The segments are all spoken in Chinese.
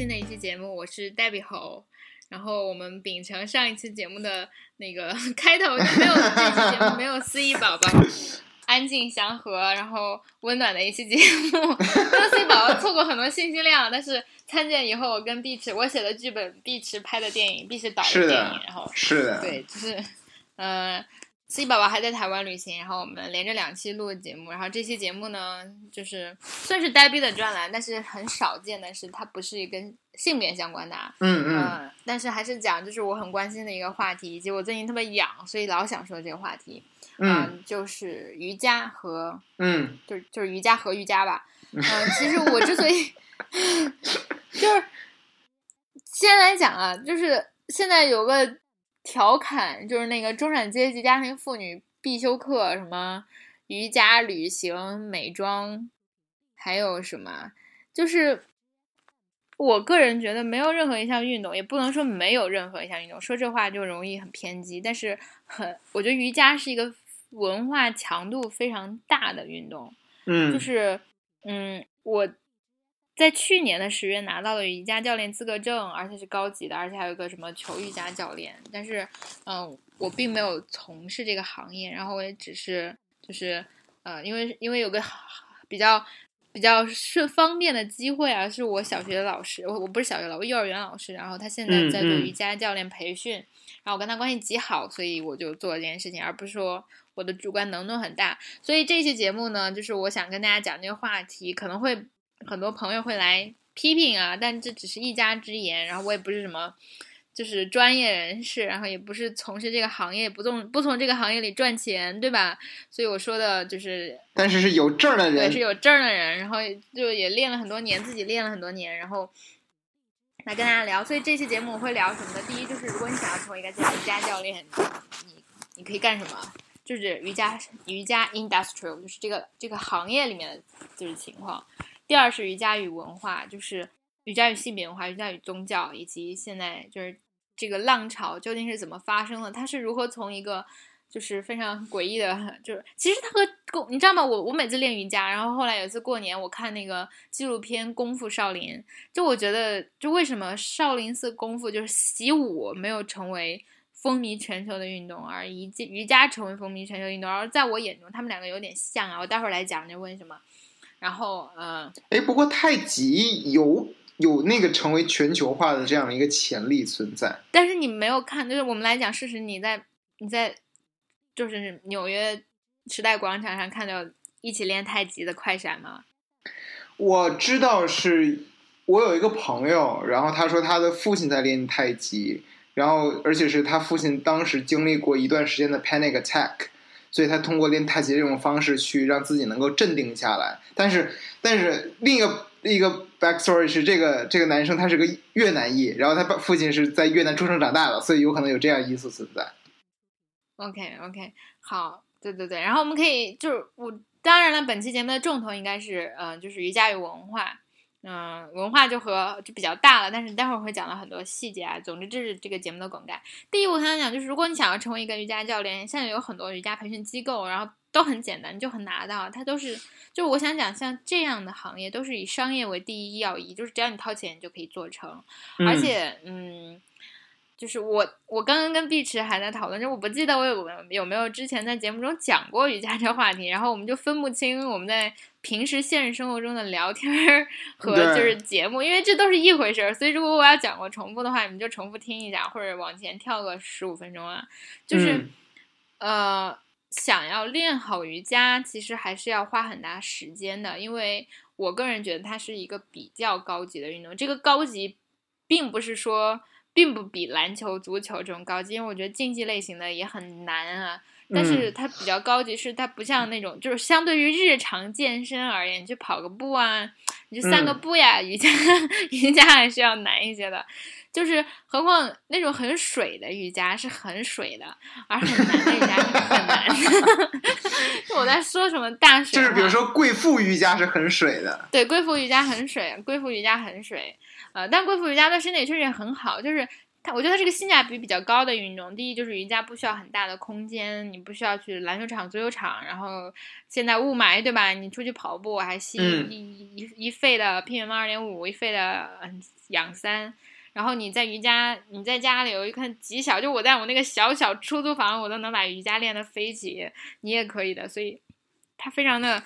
新的一期节目，我是 Debbie 猴。然后我们秉承上一期节目的那个 开头，就没有这期节目没有思怡宝宝，安静祥和，然后温暖的一期节目。思怡宝宝错过很多信息量，但是参见以后，我跟碧池我写的剧本，碧池拍的电影，碧池导的电影，然后是的，对，就是嗯。C 宝宝还在台湾旅行，然后我们连着两期录节目，然后这期节目呢，就是算是呆逼的专栏，但是很少见的是，它不是跟性别相关的，嗯嗯，但是还是讲就是我很关心的一个话题，以及我最近特别痒，所以老想说这个话题，嗯，就是瑜伽和，嗯，就是就是瑜伽和瑜伽吧，嗯，其实我之所以，就是先来讲啊，就是现在有个。调侃就是那个中产阶级家庭妇女必修课，什么瑜伽、旅行、美妆，还有什么？就是我个人觉得，没有任何一项运动，也不能说没有任何一项运动，说这话就容易很偏激。但是很，我觉得瑜伽是一个文化强度非常大的运动。嗯，就是嗯，我。在去年的十月拿到了瑜伽教练资格证，而且是高级的，而且还有个什么球瑜伽教练。但是，嗯，我并没有从事这个行业，然后我也只是就是，呃，因为因为有个比较比较顺方便的机会啊，是我小学的老师，我我不是小学老师，幼儿园老师，然后他现在在做瑜伽教练培训，然后我跟他关系极好，所以我就做了这件事情，而不是说我的主观能动很大。所以这期节目呢，就是我想跟大家讲这个话题，可能会。很多朋友会来批评啊，但这只是一家之言。然后我也不是什么，就是专业人士，然后也不是从事这个行业，不从不从这个行业里赚钱，对吧？所以我说的就是，但是是有证的人，对，是有证的人，然后就也练了很多年，自己练了很多年，然后来跟大家聊。所以这期节目我会聊什么的？第一就是，如果你想要成为一个瑜伽教练，你你可以干什么？就是瑜伽瑜伽 industrial，就是这个这个行业里面的就是情况。第二是瑜伽与文化，就是瑜伽与性别文化、瑜伽与宗教，以及现在就是这个浪潮究竟是怎么发生的？它是如何从一个就是非常诡异的，就是其实它和，你知道吗？我我每次练瑜伽，然后后来有一次过年，我看那个纪录片《功夫少林》，就我觉得，就为什么少林寺功夫就是习武没有成为风靡全球的运动，而瑜瑜伽成为风靡全球运动？而在我眼中，他们两个有点像啊。我待会儿来讲，就为什么。然后，嗯，哎，不过太极有有那个成为全球化的这样的一个潜力存在。但是你没有看，就是我们来讲事实，你在你在就是纽约时代广场上看到一起练太极的快闪吗？我知道是，我有一个朋友，然后他说他的父亲在练太极，然后而且是他父亲当时经历过一段时间的 panic attack。所以他通过练太极这种方式去让自己能够镇定下来，但是但是另一个一个 backstory 是这个这个男生他是个越南裔，然后他父亲是在越南出生长大的，所以有可能有这样因素存在。OK OK，好，对对对，然后我们可以就是我当然了，本期节目的重头应该是嗯，就是瑜伽与文化。嗯，文化就和就比较大了，但是待会儿会讲到很多细节啊。总之，这是这个节目的梗概。第一，我想讲就是，如果你想要成为一个瑜伽教练，现在有很多瑜伽培训机构，然后都很简单，就很拿到。它都是，就我想讲，像这样的行业都是以商业为第一要义，就是只要你掏钱就可以做成。而且，嗯。就是我，我刚刚跟碧池还在讨论，就我不记得我有有没有之前在节目中讲过瑜伽这话题，然后我们就分不清我们在平时现实生活中的聊天 和就是节目，因为这都是一回事儿，所以如果我要讲过重复的话，你们就重复听一下，或者往前跳个十五分钟啊。就是，呃，想要练好瑜伽，其实还是要花很大时间的，因为我个人觉得它是一个比较高级的运动，这个高级并不是说。并不比篮球、足球这种高级，因为我觉得竞技类型的也很难啊。但是它比较高级，是它不像那种，就是相对于日常健身而言，你去跑个步啊，你去散个步呀，瑜伽 瑜伽还是要难一些的。就是何况那种很水的瑜伽是很水的，而很难的瑜伽是很难的。我在说什么大水？就是比如说贵妇瑜伽是很水的。对，贵妇瑜伽很水，贵妇瑜伽很水。呃，但贵妇瑜伽对身体确实也很好，就是它我觉得它是个性价比比较高的运动。第一就是瑜伽不需要很大的空间，你不需要去篮球场、足球场，然后现在雾霾对吧？你出去跑步还吸嗯一一一肺的 PM 二点五，一肺的嗯氧三。然后你在瑜伽，你在家里我一看极小，就我在我那个小小出租房，我都能把瑜伽练得飞起，你也可以的。所以它非常的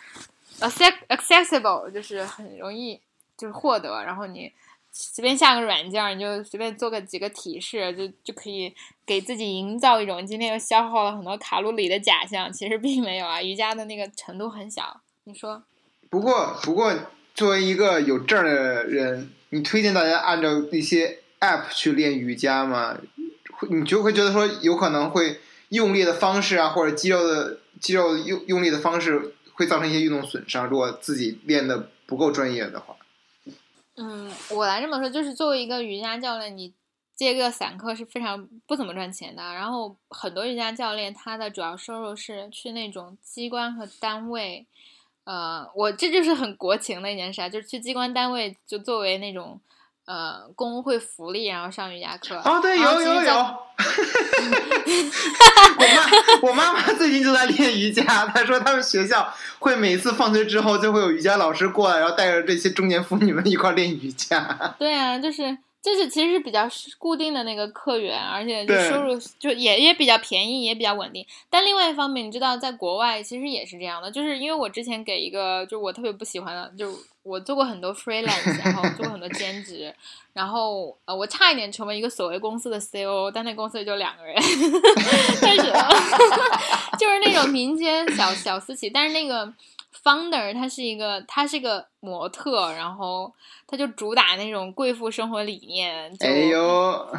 acce- accessible，就是很容易就是获得。然后你随便下个软件，你就随便做个几个体式，就就可以给自己营造一种今天又消耗了很多卡路里的假象。其实并没有啊，瑜伽的那个程度很小。你说？不过，不过，作为一个有证的人，你推荐大家按照那些 app 去练瑜伽吗？会你就会觉得说，有可能会用力的方式啊，或者肌肉的肌肉用用力的方式，会造成一些运动损伤。如果自己练的不够专业的话，嗯，我来这么说，就是作为一个瑜伽教练，你接个散客是非常不怎么赚钱的。然后很多瑜伽教练，他的主要收入是去那种机关和单位，呃，我这就是很国情的一件事，就是去机关单位就作为那种呃工会福利，然后上瑜伽课。哦，对，有有有。我妈，我妈妈最近就在练瑜伽。她说他们学校会每次放学之后就会有瑜伽老师过来，然后带着这些中年妇女们一块儿练瑜伽。对啊，就是就是其实是比较固定的那个客源，而且就收入就也也比较便宜，也比较稳定。但另外一方面，你知道，在国外其实也是这样的，就是因为我之前给一个就我特别不喜欢的，就我做过很多 freelance，然后做过很多兼职，然后呃，我差一点成为一个所谓公司的 CEO，但那公司也就两个人，但是 就是那种民间小小私企，但是那个 founder 他是一个他是个模特，然后他就主打那种贵妇生活理念，就哎呦，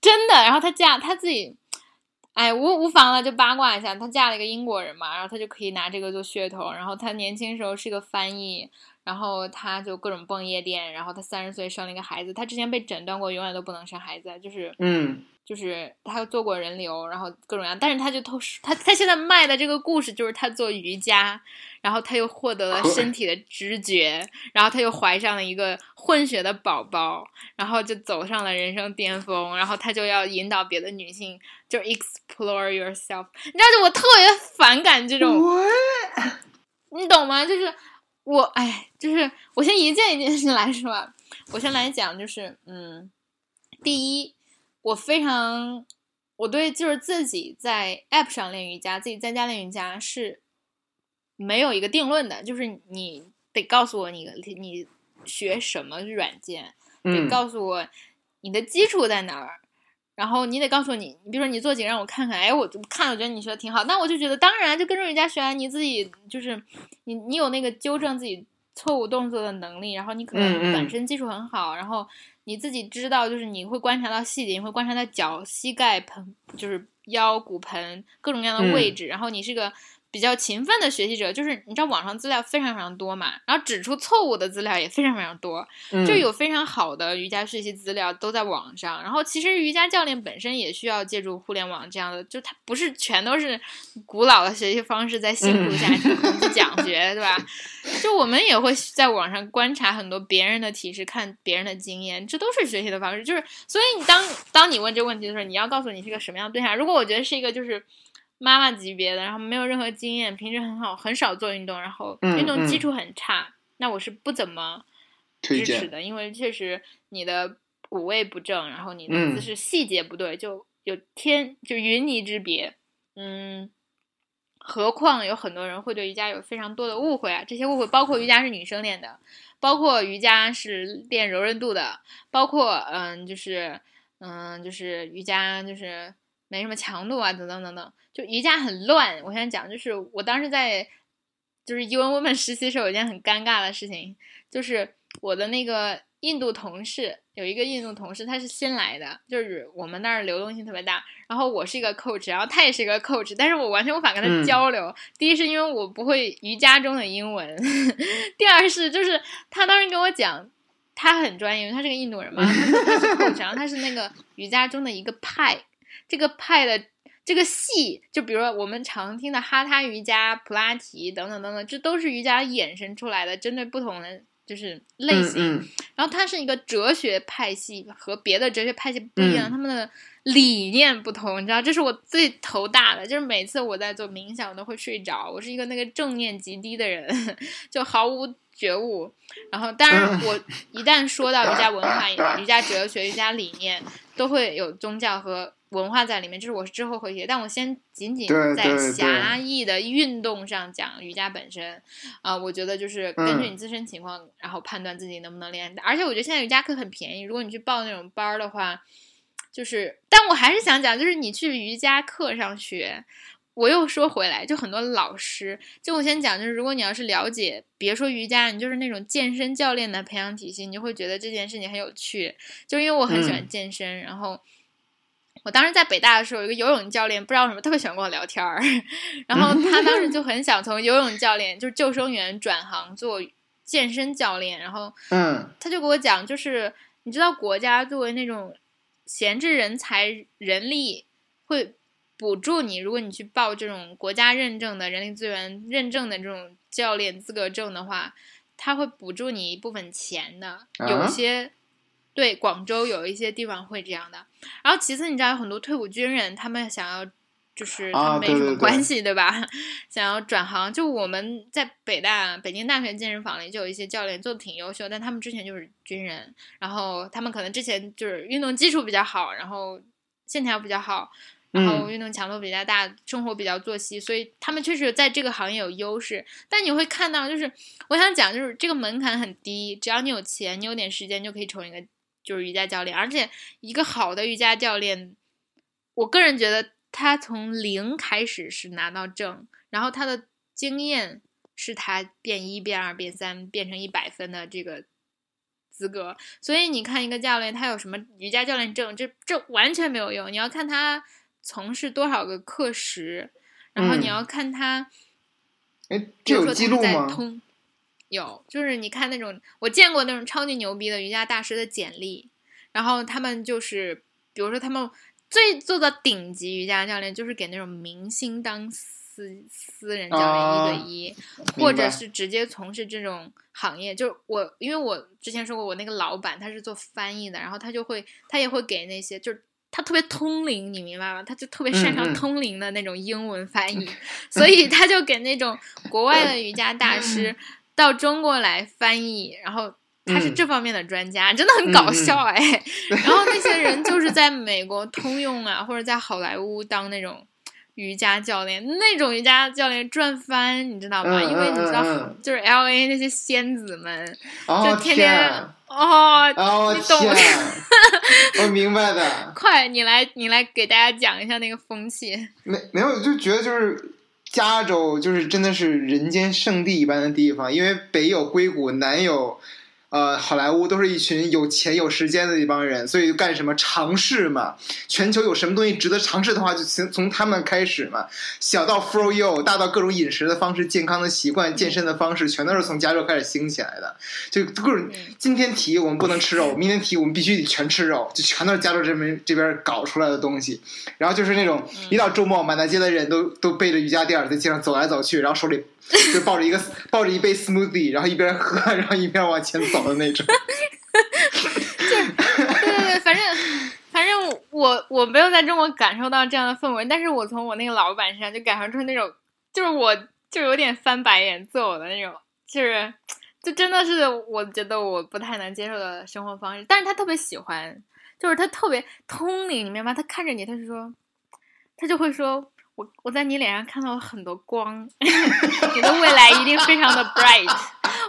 真的，然后她嫁她自己，哎，无无妨了，就八卦一下，她嫁了一个英国人嘛，然后她就可以拿这个做噱头。然后她年轻时候是个翻译，然后她就各种蹦夜店，然后她三十岁生了一个孩子，她之前被诊断过永远都不能生孩子，就是嗯，就是她做过人流，然后各种各样，但是她就偷她她现在卖的这个故事就是她做瑜伽，然后她又获得了身体的知觉，然后她又怀上了一个混血的宝宝，然后就走上了人生巅峰，然后她就要引导别的女性就 explore yourself，你知道，就我特别反感这种，我你懂吗？就是我，哎，就是我先一件一件事来说吧。我先来讲，就是嗯，第一，我非常，我对就是自己在 App 上练瑜伽，自己在家练瑜伽是没有一个定论的，就是你得告诉我你你学什么软件，得嗯，告诉我你的基础在哪儿，然后你得告诉我你，你比如说你做几个让我看看，哎，我就看了，我觉得你学的挺好，那我就觉得当然就跟着人家学啊，你自己就是你你有那个纠正自己错误动作的能力，然后你可能本身技术很好，然后你自己知道就是你会观察到细节，你会观察到脚、膝盖、盆，就是腰、骨盆各种各样的位嗯置，然后你是个。比较勤奋的学习者，就是你知道网上资料非常非常多嘛，然后指出错误的资料也非常非常多，嗯就有非常好的瑜伽学习资料都在网上，然后其实瑜伽教练本身也需要借助互联网这样的，就它不是全都是古老的学习方式在辛苦下 去讲学，对吧？就我们也会在网上观察很多别人的提示，看别人的经验，这都是学习的方式。就是所以你当当你问这个问题的时候，你要告诉你是个什么样的对象。如果我觉得是一个就是。妈妈级别的，然后没有任何经验，平时很好，很少做运动，然后运动基础很差，那我是不怎么推荐，支持的，因为确实你的骨位不正，然后你的嗯。姿势细节不对，就有天就云泥之别。嗯，何况有很多人会对瑜伽有非常多的误会啊，这些误会包括瑜伽是女生练的，包括瑜伽是练柔韧度的，包括嗯就是嗯就是瑜伽就是没什么强度啊等等等等，就瑜伽很乱。我想讲就是我当时在就是 UN Women 实习时候有一件很尴尬的事情，就是我的那个印度同事有一个印度同事，他是新来的，就是我们那儿流动性特别大。然后我是一个 coach，然后他也是一个 coach，但是我完全无法跟他嗯交流。第一是因为我不会瑜伽中的英文，第二是就是他当时跟我讲。他很专业，因为他是个印度人嘛，他是 coach，然后他是那个瑜伽中的一个派，这个派的这个系，就比如说我们常听的哈他瑜伽、普拉提等等等等，这都是瑜伽衍生出来的，针对不同的就是类型。嗯嗯然后它是一个哲学派系，和别的哲学派系不一样，嗯他们的理念不同，你知道，这是我最头大的。就是每次我在做冥想，我都会睡着。我是一个那个正念极低的人，就毫无觉悟。然后，当然，我一旦说到瑜伽文化、瑜伽哲学、瑜伽理念，都会有宗教和文化在里面，这是我之后会写。但我先仅仅在狭义的运动上讲瑜伽本身，啊、我觉得就是根据嗯你自身情况，然后判断自己能不能练。而且我觉得现在瑜伽课很便宜，如果你去报那种班儿的话，就是，但我还是想讲，就是你去瑜伽课上学。我又说回来，就很多老师，就我先讲，就是如果你要是了解，别说瑜伽，你就是那种健身教练的培养体系，你就会觉得这件事情很有趣。就因为我很喜欢嗯。健身，然后我当时在北大的时候，有一个游泳教练，不知道为什么特别喜欢跟我聊天儿，然后 他当时就很想从游泳教练，就是救生员转行做健身教练，然后嗯。他就给我讲，就是你知道国家作为那种闲置人才人力会补助你，如果你去报这种国家认证的人力资源认证的这种教练资格证的话，他会补助你一部分钱的，有啊些。对，广州有一些地方会这样的。然后其次，你知道有很多退伍军人，他们想要就是他啊们没什么关系，对吧？想要转行，就我们在北大北京大学健身房里就有一些教练做的挺优秀，但他们之前就是军人，然后他们可能之前就是运动基础比较好，然后线条比较好，然后嗯运动强度比较大，生活比较作息，所以他们确实在这个行业有优势。但你会看到，就是我想讲，就是这个门槛很低，只要你有钱，你有点时间，就可以成为一个就是瑜伽教练，而且一个好的瑜伽教练，我个人觉得他从零开始是拿到证，然后他的经验是他变一、变二、变三，变成一百分的这个资格。所以你看一个教练，他有什么瑜伽教练证，这这完全没有用。你要看他从事多少个课时，然后你嗯要看他。哎，比这有记录吗？通有，就是你看那种我见过那种超级牛逼的瑜伽大师的简历，然后他们就是，比如说他们最做到顶级瑜伽教练，就是给那种明星当私私人教练啊一对一，或者是直接从事这种行业。就我，因为我之前说过，我那个老板他是做翻译的，然后他就会他也会给那些就是。他特别通灵，你明白吗？他就特别擅长通灵的那种英文翻译，所以他就给那种国外的瑜伽大师 到中国来翻译，然后他是嗯这方面的专家，真的很搞笑哎。然后那些人就是在美国通用啊，或者在好莱坞当那种瑜伽教练，那种瑜伽教练赚翻，你知道吗？嗯因为你知道，就是 L A 那些仙子们，哦就天天天哦，哦你懂天，我明白的。快你来你来给大家讲一下那个风气。没没有，就觉得就是加州就是真的是人间圣地一般的地方，因为北有硅谷，南有呃好莱坞，都是一群有钱有时间的一帮人，所以干什么尝试嘛。全球有什么东西值得尝试的话，就从从他们开始嘛。小到 fro yo，大到各种饮食的方式、健康的习惯、健身的方式，全都是从加州开始兴起来的。就各种嗯今天提我们不能吃肉，明天提我们必须得全吃肉，就全都是加州这边这边搞出来的东西。然后就是那种嗯一到周末，满大街的人都都背着瑜伽垫儿在街上走来走去，然后手里就抱着一个 抱着一杯 smoothie，然后一边喝，然后一边往前走的那种。对对对，反正反正我我没有在中国感受到这样的氛围，但是我从我那个老板身上就感受出那种，就是我就有点翻白眼揍我的那种，就是就真的是我觉得我不太能接受的生活方式，但是他特别喜欢，就是他特别通灵，你明白吗？他看着你，他就说，他就会说。我我在你脸上看到了很多光，你的未来一定非常的 bright。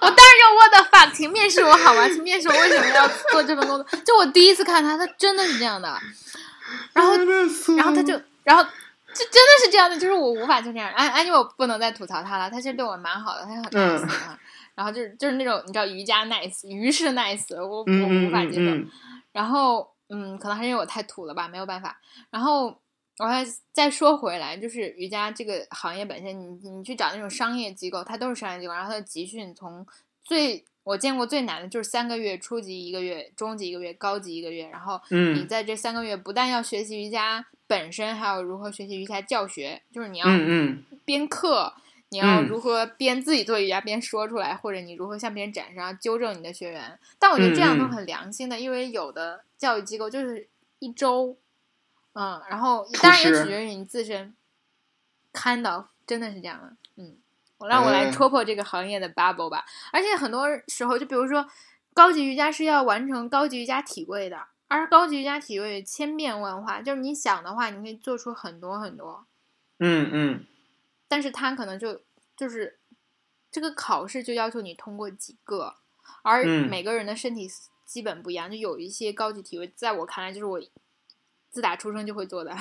我当时就 what the fuck，请面试我好吗？请面试我为什么要做这份工作？就我第一次看他，他真的是这样的。然后，然后他就，然后就真的是这样的，就是我无法就这样。安安妮，我不能再吐槽他了，他其实对我蛮好的，他很 nice 啊。然后就是就是那种你知道瑜伽 nice，鱼式 nice，我我无法接受。嗯嗯然后嗯，可能还是因为我太土了吧，没有办法。然后。我还再说回来，就是瑜伽这个行业本身，你你去找那种商业机构，它都是商业机构，然后它的集训从最我见过最难的就是三个月，初级一个月，中级一个月，高级一个月，然后你嗯。在这三个月不但要学习瑜伽本身，还有如何学习瑜伽教学，就是你要嗯嗯。编课，你要嗯。如何边自己做瑜伽边说出来，或者你如何向别人展示，然后纠正你的学员。但我觉得这样都很良心的，因为有的教育机构就是一周，嗯，然后出当然也取决于你自身。kind of 真的是这样的，嗯，我让我来嗯戳破这个行业的 bubble 吧。而且很多时候，就比如说高级瑜伽是要完成高级瑜伽体位的，而高级瑜伽体位千变万化，就是你想的话，你可以做出很多很多。嗯嗯但是它可能就就是这个考试就要求你通过几个，而嗯每个人的身体基本不一样，就有一些高级体位，在我看来就是我自打出生就会做的，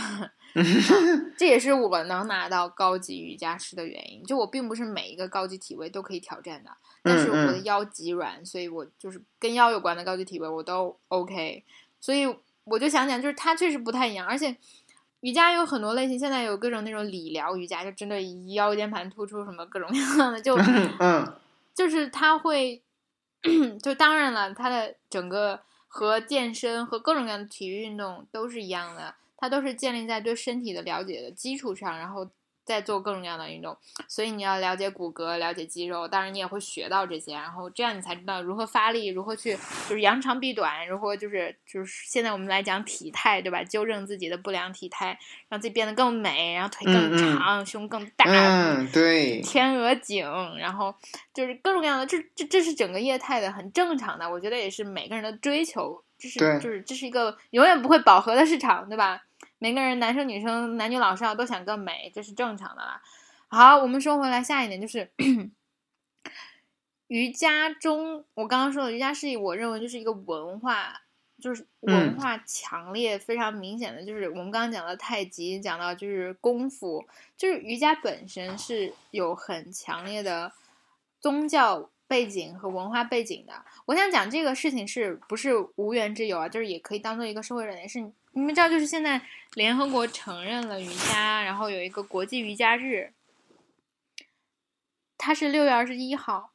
这也是我能拿到高级瑜伽师的原因。就我并不是每一个高级体位都可以挑战的，但是我的嗯腰极软，所以我就是跟腰有关的高级体位我都 OK，所以我就想讲，就是它确实不太一样，而且。瑜伽有很多类型，现在有各种那种理疗瑜伽，就针对腰间盘突出什么各种各样的，就嗯嗯就是它会，就当然了，它的整个和健身和各种各样的体育运动都是一样的，它都是建立在对身体的了解的基础上，然后再做各种各样的运动。所以你要了解骨骼，了解肌肉，当然你也会学到这些，然后这样你才知道如何发力，如何去就是扬长避短，如何就是就是现在我们来讲体态，对吧？纠正自己的不良体态，让自己变得更美，然后腿更嗯嗯长，胸更大，嗯，对，天鹅颈，然后就是各种各样的，这这这是整个业态的很正常的，我觉得也是每个人的追求，这是就是这是一个永远不会饱和的市场，对吧？每个人男生女生男女老少都想更美，这是正常的啦。好，我们说回来，下一点就是瑜伽中，我刚刚说的瑜伽是我认为就是一个文化。就是文嗯化强烈、非常明显的，就是我们刚刚讲的太极，讲到就是功夫，就是瑜伽本身是有很强烈的宗教背景和文化背景的。我想讲这个事情是不是无缘之有啊？就是也可以当做一个社会热点。是你们知道，就是现在联合国承认了瑜伽，然后有一个国际瑜伽日，它是六月二十一号。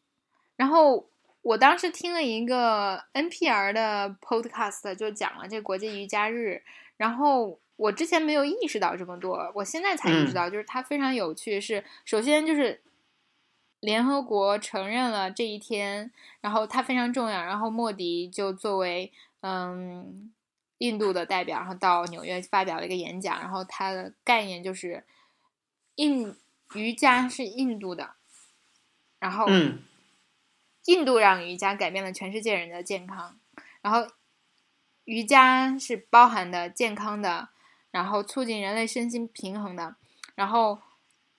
然后我当时听了一个 NPR 的 podcast，就讲了这国际瑜伽日，然后。我之前没有意识到这么多，我现在才意识到，就是它非常有趣。是首先就是联合国承认了这一天，然后它非常重要。然后莫迪就作为嗯印度的代表，然后到纽约发表了一个演讲。然后他的概念就是印瑜伽是印度的，然后嗯印度让瑜伽改变了全世界人的健康，然后瑜伽是包含的健康的。然后促进人类身心平衡的，然后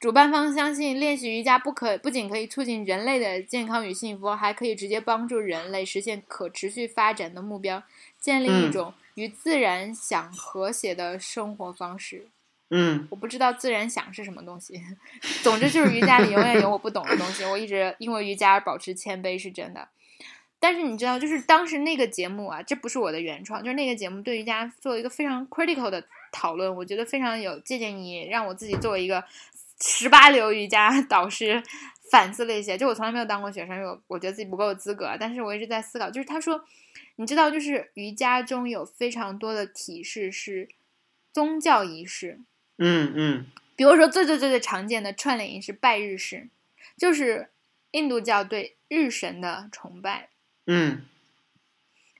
主办方相信练习瑜伽不可不仅可以促进人类的健康与幸福，还可以直接帮助人类实现可持续发展的目标，建立一种与自然想和谐的生活方式。嗯我不知道自然想是什么东西，总之就是瑜伽里永远有我不懂的东西。我一直因为瑜伽而保持谦卑，是真的。但是你知道，就是当时那个节目啊，这不是我的原创，就是那个节目对瑜伽做一个非常 critical 的讨论，我觉得非常有借鉴意义，让我自己作为一个十八流瑜伽导师反思了一些。就我从来没有当过学生，因为我我觉得自己不够有资格，但是我一直在思考，就是他说，你知道，就是瑜伽中有非常多的体式是宗教仪式，嗯嗯比如说最最最最常见的串联仪式拜日式，就是印度教对日神的崇拜。嗯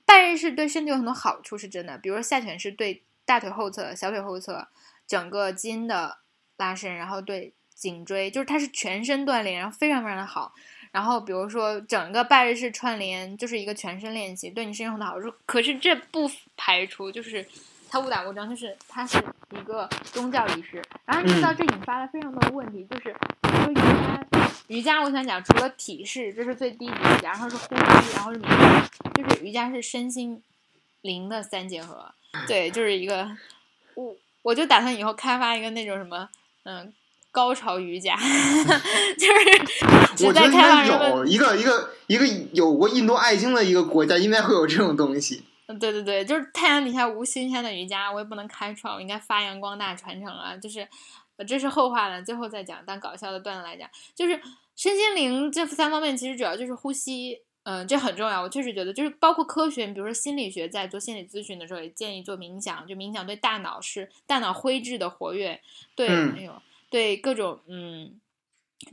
拜日式对身体有很多好处，是真的。比如说下犬式对大腿后侧、小腿后侧整个筋的拉伸，然后对颈椎，就是它是全身锻炼，然后非常非常的好。然后比如说整个拜日式串联就是一个全身练习，对你身体有很多好处。可是这不排除就是它误打误撞，就是它是一个宗教仪式。然后你知道这引发了非常多的问题，就是比如说瑜伽。瑜伽，我想讲，除了体式，这是最低级然后是呼吸，然后是冥想，就是瑜伽是身心灵的三结合。对，就是一个，我我就打算以后开发一个那种什么，嗯，高潮瑜伽，就是在我觉得应该有一个一个一个有过印度爱经的一个国家，应该会有这种东西。嗯，对对对，就是太阳底下无新鲜的瑜伽，我也不能开创，我应该发扬光大传承啊。就是，呃这是后话了，最后再讲。当搞笑的段子来讲，就是身心灵这三方面，其实主要就是呼吸，嗯、这很重要。我确实觉得，就是包括科学，比如说心理学，在做心理咨询的时候，也建议做冥想。就冥想对大脑是大脑灰质的活跃，对，嗯哎呦，对各种嗯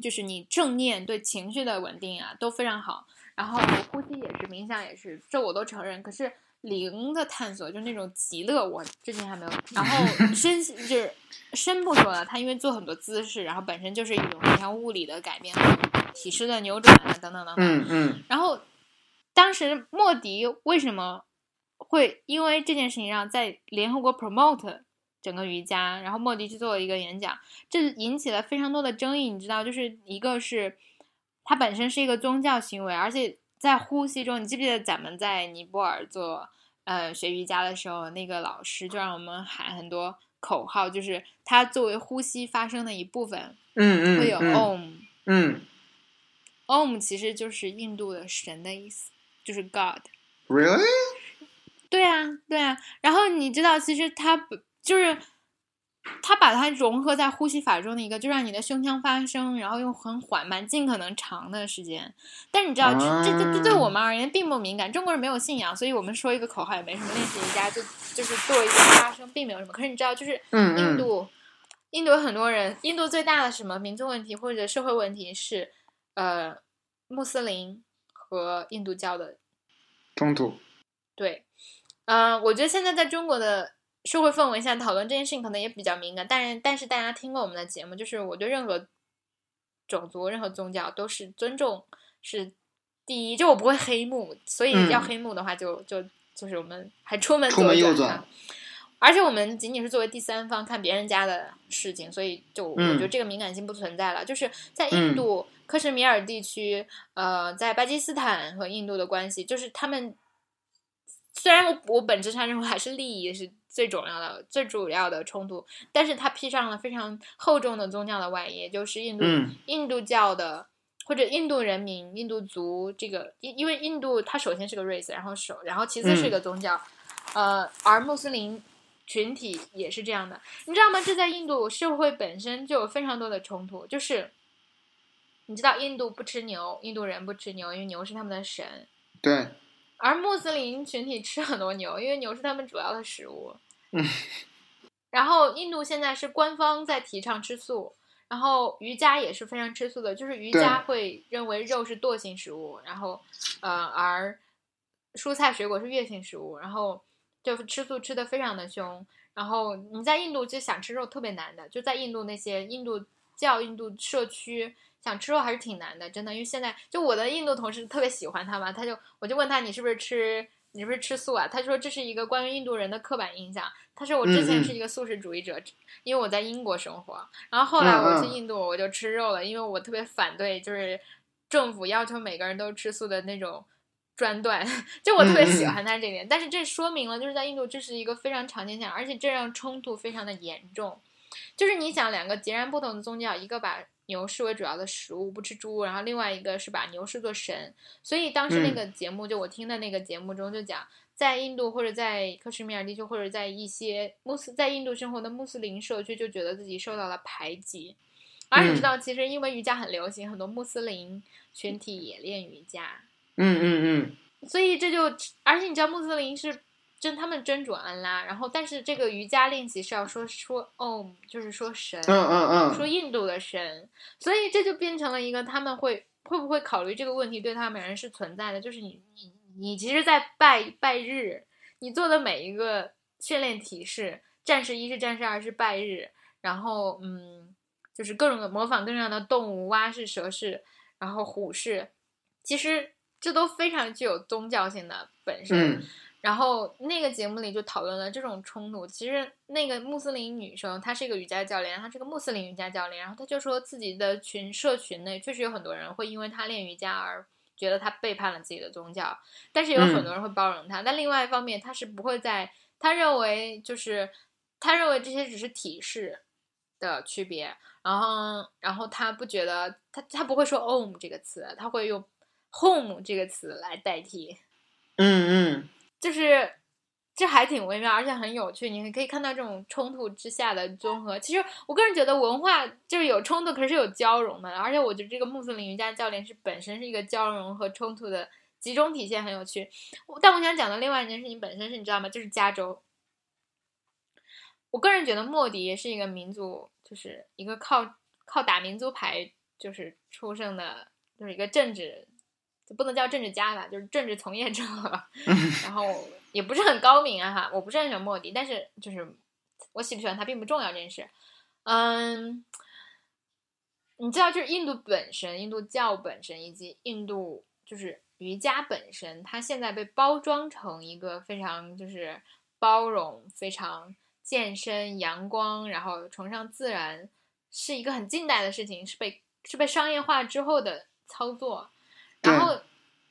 就是你正念对情绪的稳定啊都非常好，然后呼吸也是，冥想也是，这我都承认。可是灵的探索，就那种极乐，我之前还没有。然后 身就是身不说了，他因为做很多姿势，然后本身就是一种非常物理的改变，体式的扭转啊，等等等等。嗯嗯。然后当时莫迪为什么会因为这件事情让在联合国 promote？整个瑜伽，然后莫迪去做了一个演讲，这引起了非常多的争议。你知道，就是一个是它本身是一个宗教行为，而且在呼吸中，你记不记得咱们在尼泊尔做呃学瑜伽的时候，那个老师就让我们喊很多口号，就是它作为呼吸发生的一部分，嗯嗯，会有 om，嗯，om 其实就是印度的神的意思，就是 God。Really？对啊，对啊。然后你知道，其实它不。就是它把它融合在呼吸法中的一个，就让你的胸腔发声，然后用很缓慢、尽可能长的时间。但是你知道，这这这对我们而言并不敏感。中国人没有信仰，所以我们说一个口号也没什么。练习瑜伽就就是做一个发声，并没有什么。可是你知道，就是印度，印度有很多人，印度最大的什么民族问题或者社会问题是，呃，穆斯林和印度教的冲突。对，嗯，我觉得现在在中国的。社会氛围下讨论这件事情可能也比较敏感，但是但是大家听过我们的节目，就是我对任何种族、任何宗教都是尊重是第一，就我不会黑幕，所以要黑幕的话，就就就是我们还出门左转，而且我们仅仅是作为第三方看别人家的事情，所以就我觉得这个敏感性不存在了。就是在印度克什米尔地区，呃，在巴基斯坦和印度的关系，就是他们虽然我我本质上认为还是利益是。最重要的、最主要的冲突，但是它披上了非常厚重的宗教的外衣，就是印度印度教的或者印度人民、印度族这个，因因为印度它首先是个 race，然后首然后其次是一个宗教，呃，而穆斯林群体也是这样的，你知道吗？这在印度社会本身就有非常多的冲突，就是你知道印度不吃牛，印度人不吃牛，因为牛是他们的神，对，而穆斯林群体吃很多牛，因为牛是他们主要的食物。嗯，然后印度现在是官方在提倡吃素，然后瑜伽也是非常吃素的，就是瑜伽会认为肉是惰性食物，然后呃，而蔬菜水果是月性食物，然后就吃素吃的非常的凶。然后你在印度就想吃肉特别难的，就在印度那些印度教印度社区想吃肉还是挺难的，真的。因为现在就我的印度同事特别喜欢他嘛，他就我就问他你是不是吃。你是不是吃素啊？他说这是一个关于印度人的刻板印象。他说我之前是一个素食主义者，因为我在英国生活。然后后来我去印度，我就吃肉了，因为我特别反对就是政府要求每个人都吃素的那种专断。就我特别喜欢他这点，但是这说明了就是在印度这是一个非常常见现象，而且这让冲突非常的严重。就是你想两个截然不同的宗教，一个把。牛视为主要的食物，不吃猪。然后另外一个是把牛视作神，所以当时那个节目，就我听的那个节目中就讲，在印度或者在克什米尔地区，或者在一些穆斯在印度生活的穆斯林社区，就觉得自己受到了排挤。而你知道，其实因为瑜伽很流行，很多穆斯林群体也练瑜伽。嗯嗯嗯。所以这就，而且你知道穆斯林是。真他们真主安拉，然后但是这个瑜伽练习是要说说 Om，就是说神，嗯嗯嗯，说印度的神，所以这就变成了一个他们会会不会考虑这个问题对他们而言是存在的，就是你你你其实，在拜拜日，你做的每一个训练体式，战士一是战士二是拜日，然后嗯，就是各种的模仿各种各样的动物，蛙式、蛇式，然后虎式，其实这都非常具有宗教性的本身。然后那个节目里就讨论了这种冲突。其实那个穆斯林女生，她是一个瑜伽教练，她是个穆斯林瑜伽教练。然后她就说自己的群社群内确实有很多人会因为她练瑜伽而觉得她背叛了自己的宗教，但是有很多人会包容她。但另外一方面，她是不会在，她认为就是她认为这些只是体式的区别。然后，然后她不觉得她她不会说 om 这个词，她会用 home 这个词来代替。嗯嗯。就是这还挺微妙，而且很有趣。你可以看到这种冲突之下的综合。其实我个人觉得文化就是有冲突，可是有交融的。而且我觉得这个穆斯林瑜伽教练是本身是一个交融和冲突的集中体现，很有趣。但我想讲的另外一件事情本身是你知道吗？就是加州。我个人觉得莫迪是一个民族，就是一个靠靠打民族牌就是出生的，就是一个政治，不能叫政治家吧，就是政治从业者，然后也不是很高明啊哈，我不是很喜欢莫迪，但是就是我喜不喜欢他并不重要这件事，嗯。你知道，就是印度本身，印度教本身，以及印度就是瑜伽本身，它现在被包装成一个非常就是包容、非常健身、阳光，然后崇尚自然，是一个很近代的事情，是被是被商业化之后的操作。然后，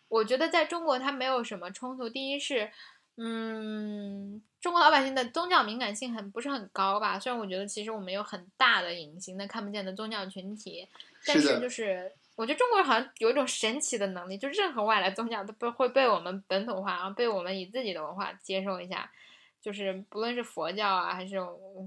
我觉得在中国它没有什么冲突。第一是。嗯，中国老百姓的宗教敏感性很不是很高吧？虽然我觉得其实我们有很大的隐形的看不见的宗教群体，但是就是我觉得中国人好像有一种神奇的能力，就任何外来宗教都不会被我们本土化，然后被我们以自己的文化接受一下。就是不论是佛教啊，还是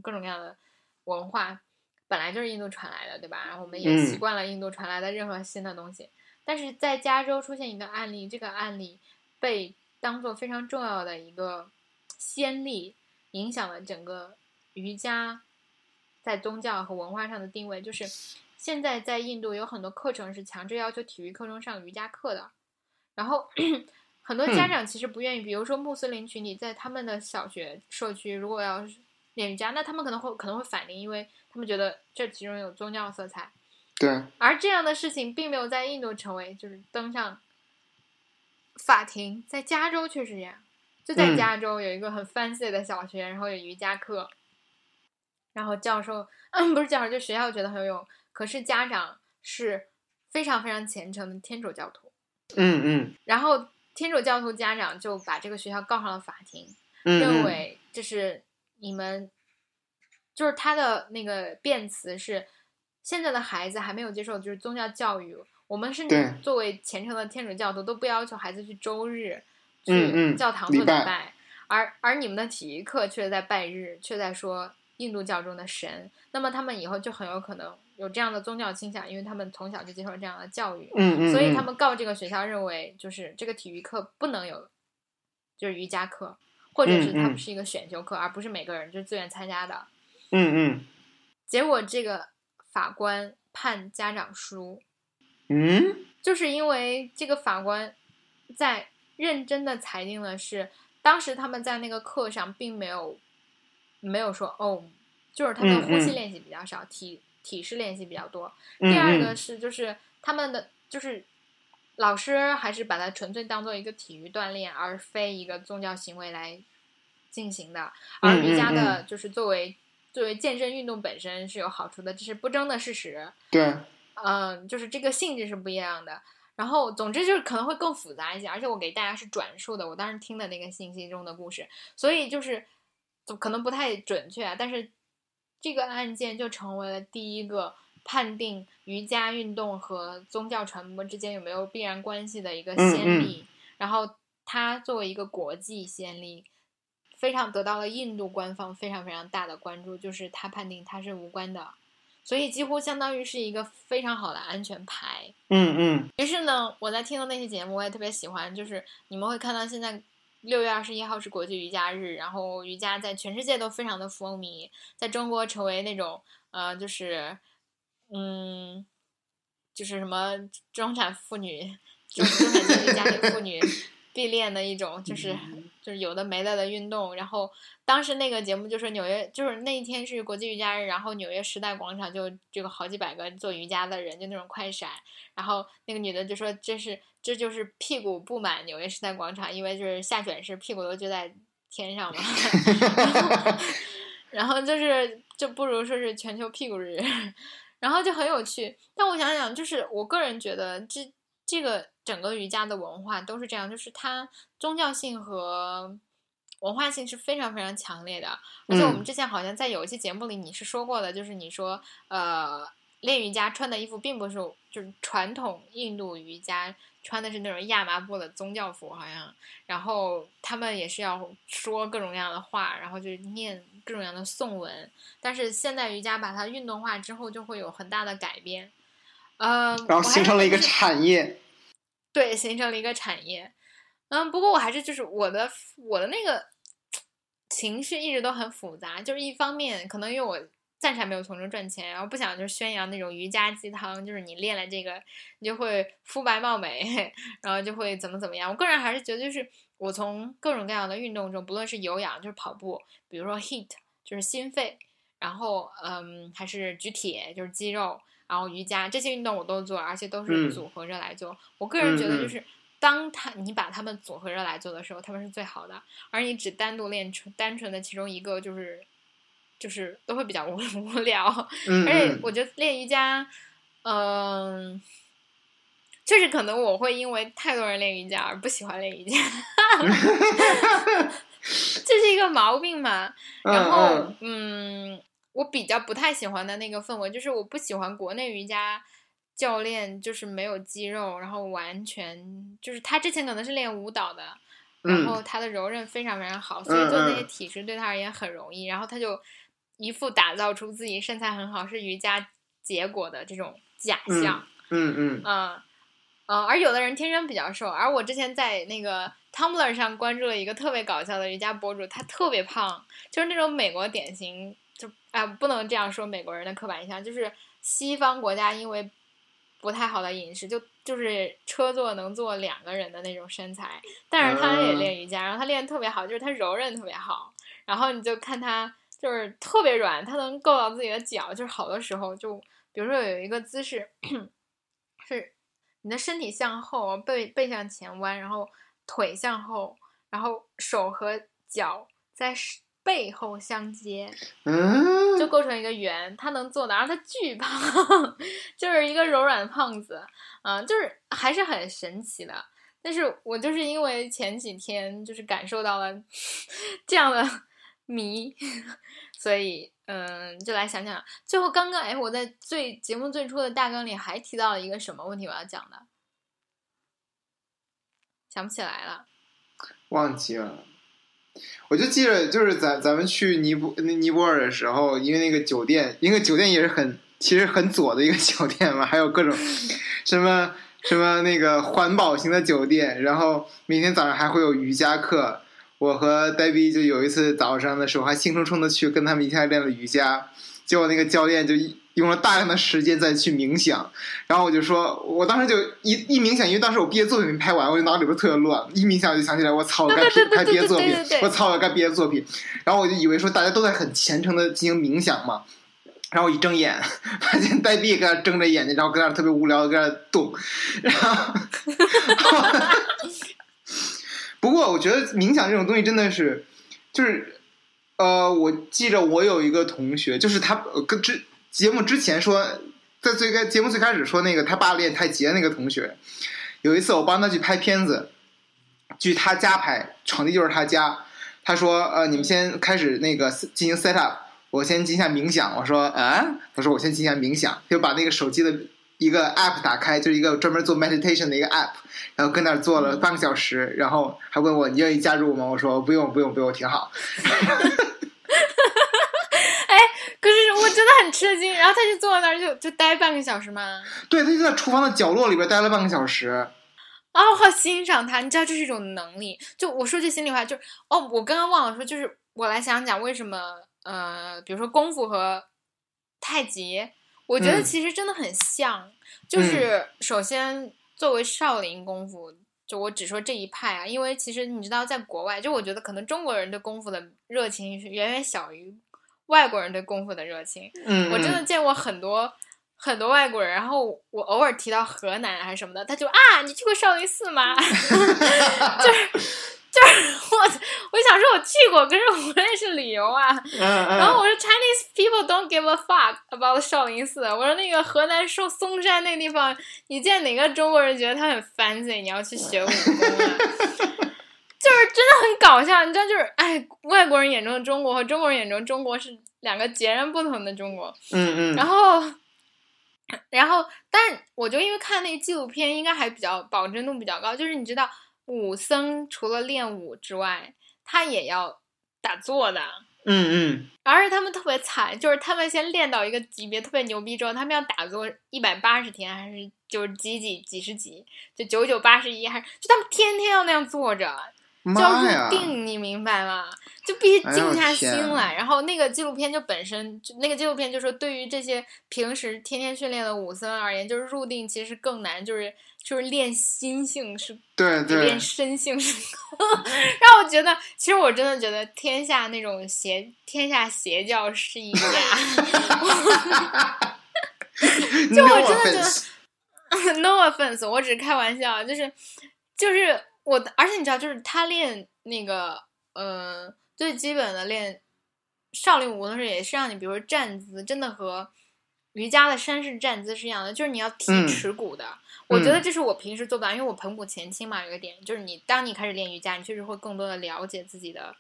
各种各样的文化，本来就是印度传来的，对吧？然后我们也习惯了印度传来的任何新的东西。但是在加州出现一个案例，这个案例被。当做非常重要的一个先例，影响了整个瑜伽在宗教和文化上的定位。就是现在在印度有很多课程是强制要求体育课中上瑜伽课的，然后 很多家长其实不愿意。比如说穆斯林群体在他们的小学社区，如果要练瑜伽，那他们可能会可能会反对，因为他们觉得这其中有宗教色彩。对。而这样的事情并没有在印度成为就是登上。法庭在加州却是这样，就在加州有一个很 fancy 的小学，然后有瑜伽课，然后教授嗯不是教授，就学校觉得很有用，可是家长是非常非常虔诚的天主教徒，嗯嗯，然后天主教徒家长就把这个学校告上了法庭，认为这是你们，就是他的那个辩词是现在的孩子还没有接受就是宗教教育。我们甚至作为虔诚的天主教徒，都不要求孩子去周日去教堂做礼拜，而而你们的体育课却在拜日，却在说印度教中的神。那么他们以后就很有可能有这样的宗教倾向，因为他们从小就接受这样的教育。嗯嗯。所以他们告这个学校，认为就是这个体育课不能有，就是瑜伽课，或者是他们是一个选修课，而不是每个人就自愿参加的。嗯嗯。结果这个法官判家长输。嗯，就是因为这个法官在认真的裁定了，是当时他们在那个课上并没有没有说哦，就是他的呼吸练习比较少，体体式练习比较多。第二个是就是他们的就是老师还是把它纯粹当做一个体育锻炼，而非一个宗教行为来进行的。而瑜伽的就是作为作为健身运动本身是有好处的，这是不争的事实。对。嗯，就是这个性质是不一样的。然后，总之就是可能会更复杂一些。而且我给大家是转述的，我当时听的那个信息中的故事，所以就是可能不太准确。啊但是这个案件就成为了第一个判定瑜伽运动和宗教传播之间有没有必然关系的一个先例。然后它作为一个国际先例，非常得到了印度官方非常非常大的关注，就是他判定它是无关的。所以几乎相当于是一个非常好的安全牌。嗯嗯。于是呢，我在听到那些节目，我也特别喜欢。就是你们会看到，现在六月二十一号是国际瑜伽日，然后瑜伽在全世界都非常的风靡，在中国成为那种呃，就是嗯，就是什么中产妇女、就是中产阶级家庭妇女。必练的一种，就是就是有的没的的运动。然后当时那个节目就是纽约，就是那一天是国际瑜伽日，然后纽约时代广场就这个好几百个做瑜伽的人，就那种快闪。然后那个女的就说：“这是这就是屁股布满纽约时代广场，因为就是下卷式，屁股都就在天上嘛。”然后就是就不如说是全球屁股日，然后就很有趣。但我想想，就是我个人觉得这。这个整个瑜伽的文化都是这样，就是它宗教性和文化性是非常非常强烈的。而且我们之前好像在有一期节目里你是说过的，就是你说呃练瑜伽穿的衣服并不是就是传统印度瑜伽穿的是那种亚麻布的宗教服，好像，然后他们也是要说各种各样的话，然后就念各种各样的颂文。但是现代瑜伽把它运动化之后，就会有很大的改变。嗯，然后形成了一个产业，对，形成了一个产业。嗯，不过我还是就是我的我的那个情绪一直都很复杂，就是一方面可能因为我暂时还没有从中赚钱，然后不想就是宣扬那种瑜伽鸡汤，就是你练了这个，你就会肤白貌美，然后就会怎么怎么样。我个人还是觉得，就是我从各种各样的运动中，不论是有氧，就是跑步，比如说 HIIT，就是心肺，然后嗯，还是举铁，就是肌肉，然后瑜伽这些运动我都做，而且都是嗯组合着来做。我个人觉得，就是当他你把他们组合着来做的时候，他们是最好的，而你只单独练纯单纯的其中一个，就是就是都会比较无 无聊。嗯而且嗯我觉得练瑜伽，嗯、确实可能我会因为太多人练瑜伽而不喜欢练瑜伽，这是一个毛病嘛。然后嗯，嗯，我比较不太喜欢的那个氛围，就是我不喜欢国内瑜伽教练就是没有肌肉，然后完全就是他之前可能是练舞蹈的，然嗯后他的柔韧非常非常好，所以做那些嗯体式对他而言很容易。然后他就一副打造出自己身材很好是瑜伽结果的这种假象。嗯嗯而有的人天生比较瘦，而我之前在那个 Tumblr 上关注了一个特别搞笑的瑜伽博主，他特别胖，就是那种美国典型，就啊、不能这样说美国人的刻板印象，就是西方国家因为不太好的饮食，就就是车座能坐两个人的那种身材，但是他也嗯练瑜伽，然后他练的特别好，就是他柔韧特别好，然后你就看他就是特别软，他能够到自己的脚，就是好多时候就比如说有一个姿势。是你的身体向后，背背向前弯，然后腿向后，然后手和脚在是背后相接，嗯，就构成一个圆。他能做的，然后他巨胖，就是一个柔软的胖子，嗯、就是还是很神奇的。但是我就是因为前几天就是感受到了 这样的迷，所以嗯，就来想想。最后刚刚哎，我在最节目最初的大纲里还提到了一个什么问题我要讲的，想不起来了。忘记了。我就记着，就是咱咱们去尼泊那尼泊尔的时候，因为那个酒店，因为酒店也是很其实很左的一个酒店嘛，还有各种 什么什么那个环保型的酒店，然后每天早上还会有瑜伽课。我和黛比就有一次早上的时候，还兴冲冲的去跟他们一起练了瑜伽，结果那个教练就一用了大量的时间再去冥想，然后我就说，我当时就一一冥想，因为当时我毕业作品没拍完，我就脑里边特别乱，一冥想我就想起来，我操，我该拍毕业作品我操，我该毕业作品，然后我就以为说大家都在很虔诚的进行冥想嘛。然后我一睁眼，发现呆逼搁那睁着眼睛，然后搁那特别无聊的搁那动，然后，不过我觉得冥想这种东西真的是，就是，呃，我记着我有一个同学，就是他跟之节目之前说，在最开节目最开始说那个他爸练太极的那个同学，有一次我帮他去拍片子，去他家拍，场地就是他家，他说呃你们先开始那个进行 set up，我先进行一下冥想，我说啊，他说我先进一下冥想，就把那个手机的一个 app 打开，就是一个专门做 meditation 的一个 app，然后跟那儿做了半个小时，然后还问我你愿意加入吗？我说不用不用不用，挺好。哎可是我真的很吃惊，然后他就坐在那儿就就待半个小时吗，对，他就在厨房的角落里边待了半个小时。啊，我好欣赏他，你知道这是一种能力。就我说句心里话，就是哦，我刚刚忘了说，就是我来想讲为什么呃，比如说功夫和太极，我觉得嗯其实真的很像。就是首先作为少林功夫，就我只说这一派啊，因为其实你知道，在国外，就我觉得可能中国人对功夫的热情是远远小于外国人对功夫的热情。嗯，我真的见过很多很多外国人，然后我偶尔提到河南还是什么的，他就啊，你去过少林寺吗？就是就是我 我想说我去过，可是我那是旅游啊。嗯嗯，然后我说 Chinese people don't give a fuck about 少林寺。我说那个河南嵩嵩山那地方，你见哪个中国人觉得他很 fancy？你要去学武功啊？就是真的很搞笑，你知道，就是哎，外国人眼中的中国和中国人眼中中国是两个截然不同的中国。嗯嗯，然后，然后，但我就因为看那个纪录片，应该还比较保真度比较高。就是你知道，武僧除了练武之外，他也要打坐的。嗯嗯而且他们特别惨，就是他们先练到一个级别特别牛逼之后，他们要打坐一百八十天，还是就是几几几十几，就九九八十一，还是就他们天天要那样坐着。叫妈呀入！定，你明白吗？就必须静下心天来。然后那个纪录片就本身，就那个纪录片就说，对于这些平时天天训练的武僧而言，就是入定其实更难，就是就是练心性是对练，身性是。让我觉得，其实我真的觉得天下那种邪天下邪教是一家。就我真的觉得 no offense，我只是开玩笑，就是就是我，而且你知道，就是他练那个呃最基本的练少林武功的时候，也是让你比如说站姿，真的和瑜伽的山式站姿是一样的，就是你要提嗯耻骨的。我觉得这是我平时做不到，因为我盆骨前倾嘛，有一个点就是你当你开始练瑜伽，你确实会更多的了解自己的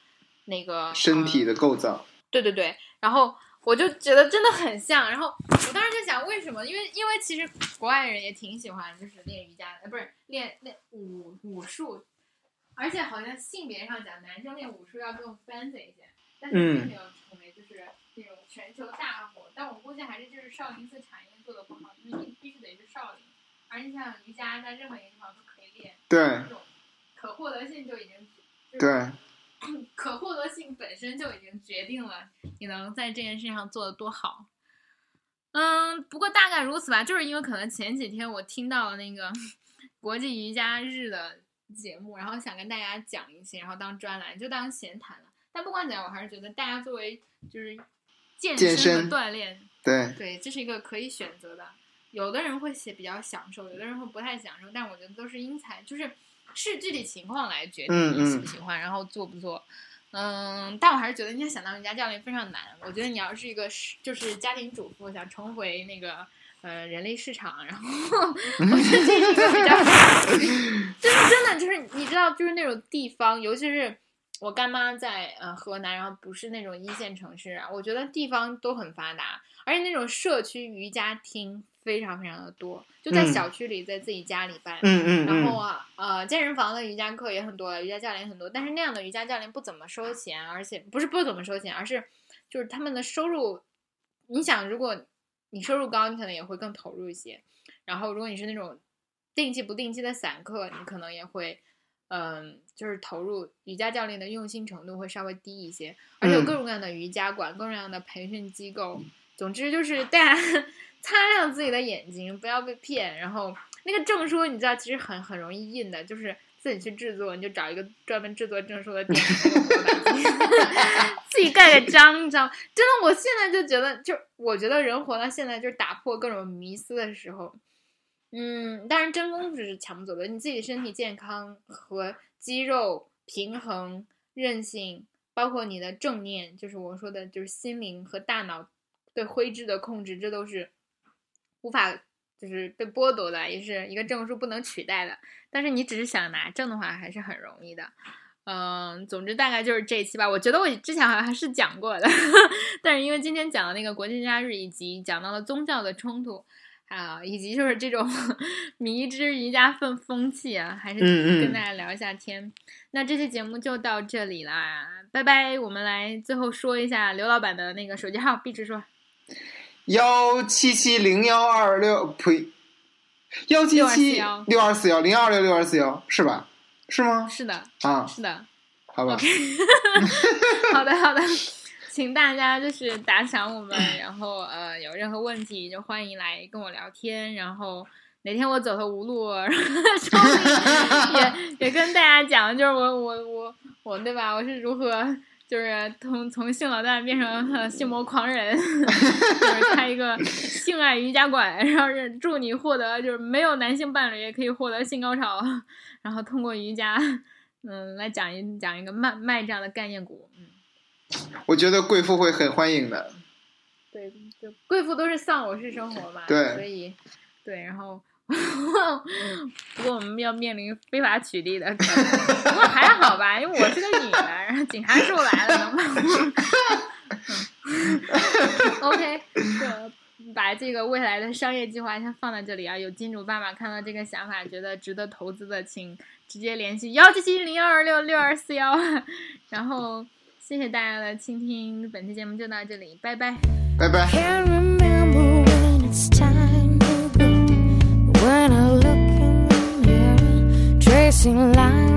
那个呃身体的构造，对对对，然后我就觉得真的很像。然后我当时就想，为什么？因为因为其实国外人也挺喜欢，就是练瑜伽的，呃，不是练练武武术，而且好像性别上讲，男生练武术要更 fancy 一些，但是并嗯没有成为就是那种全球大火。但我估计还是就是少林寺产业做的不好，因为你必须得是少林，而你像瑜伽在任何一个地方都可以练，对可获得性就已经就是对，可获得性本身就已经决定了你能在这件事情上做的多好。嗯，不过大概如此吧，就是因为可能前几天我听到了那个国际瑜伽日的节目，然后想跟大家讲一些，然后当专栏就当闲谈了。但不管怎样，我还是觉得大家作为就是健身和锻炼，对，对，这是一个可以选择的。有的人会写比较享受，有的人会不太享受，但我觉得都是因材，就是视具体情况来决定嗯你喜嗯不喜欢，然后做不做。嗯，但我还是觉得你要想当瑜伽教练非常难。我觉得你要是一个是就是家庭主妇，想重回那个呃人力市场，然后 我觉得这是一个比较，就是真的就是你知道，就是那种地方，尤其是我干妈在呃河南，然后不是那种一线城市啊，我觉得地方都很发达，而且那种社区瑜伽厅非常非常的多，就在嗯小区里，在自己家里办。嗯嗯然后嗯，啊，呃，健身房的瑜伽课也很多，瑜伽教练也很多，但是那样的瑜伽教练不怎么收钱，而且不是不怎么收钱，而是就是他们的收入，你想，如果你收入高，你可能也会更投入一些。然后，如果你是那种定期不定期的散客，你可能也会，嗯、就是投入瑜伽教练的用心程度会稍微低一些，而且有嗯各种各样的瑜伽馆、各种各样的培训机构。总之就是大家 擦亮自己的眼睛，不要被骗。然后那个证书，你知道，其实很很容易印的，就是自己去制作，你就找一个专门制作证书的店，自己盖个章，你知道吗？真的，我现在就觉得，就我觉得人活到现在，就是打破各种迷思的时候。嗯，当然真功夫是抢不走的，你自己身体健康和肌肉平衡、韧性，包括你的正念，就是我说的，就是心灵和大脑对灰质的控制，这都是无法就是被剥夺的，也是一个证书不能取代的。但是你只是想拿证的话，还是很容易的。嗯，总之大概就是这一期吧。我觉得我之前好像还是讲过的，但是因为今天讲了那个国际假日，以及讲到了宗教的冲突。啊，以及就是这种 迷之瑜伽风风气啊，还是跟大家聊一下天。那这期节目就到这里啦，拜拜。我们来最后说一下刘老板的那个手机号，壁纸说幺七七零幺二六呸，幺七七六二四幺零二六六二四幺是吧？是吗？是的，啊，是的。好吧，好的，好的，请大家就是打赏我们，然后呃有任何问题就欢迎来跟我聊天，然后哪天我走投无路，然后 也也跟大家讲，就是我我我我对吧？我是如何。就是从从性老大变成呃性魔狂人，就是开一个性爱瑜伽馆，然后是祝你获得就是没有男性伴侣也可以获得性高潮，然后通过瑜伽，嗯，来讲一讲一个卖卖这样的概念股，嗯，我觉得贵妇会很欢迎的。对，就贵妇都是丧偶式生活嘛，对所以对，然后 不过我们要面临非法取缔的可能，不过还好吧，因为我是个女的，然后警察叔来了，能 把 OK，就把这个未来的商业计划先放在这里啊。有金主爸爸看到这个想法，觉得值得投资的，请直接联系幺七七零幺二六六二四幺。然后谢谢大家的倾听，本期节目就到这里，拜拜。拜拜。醒来。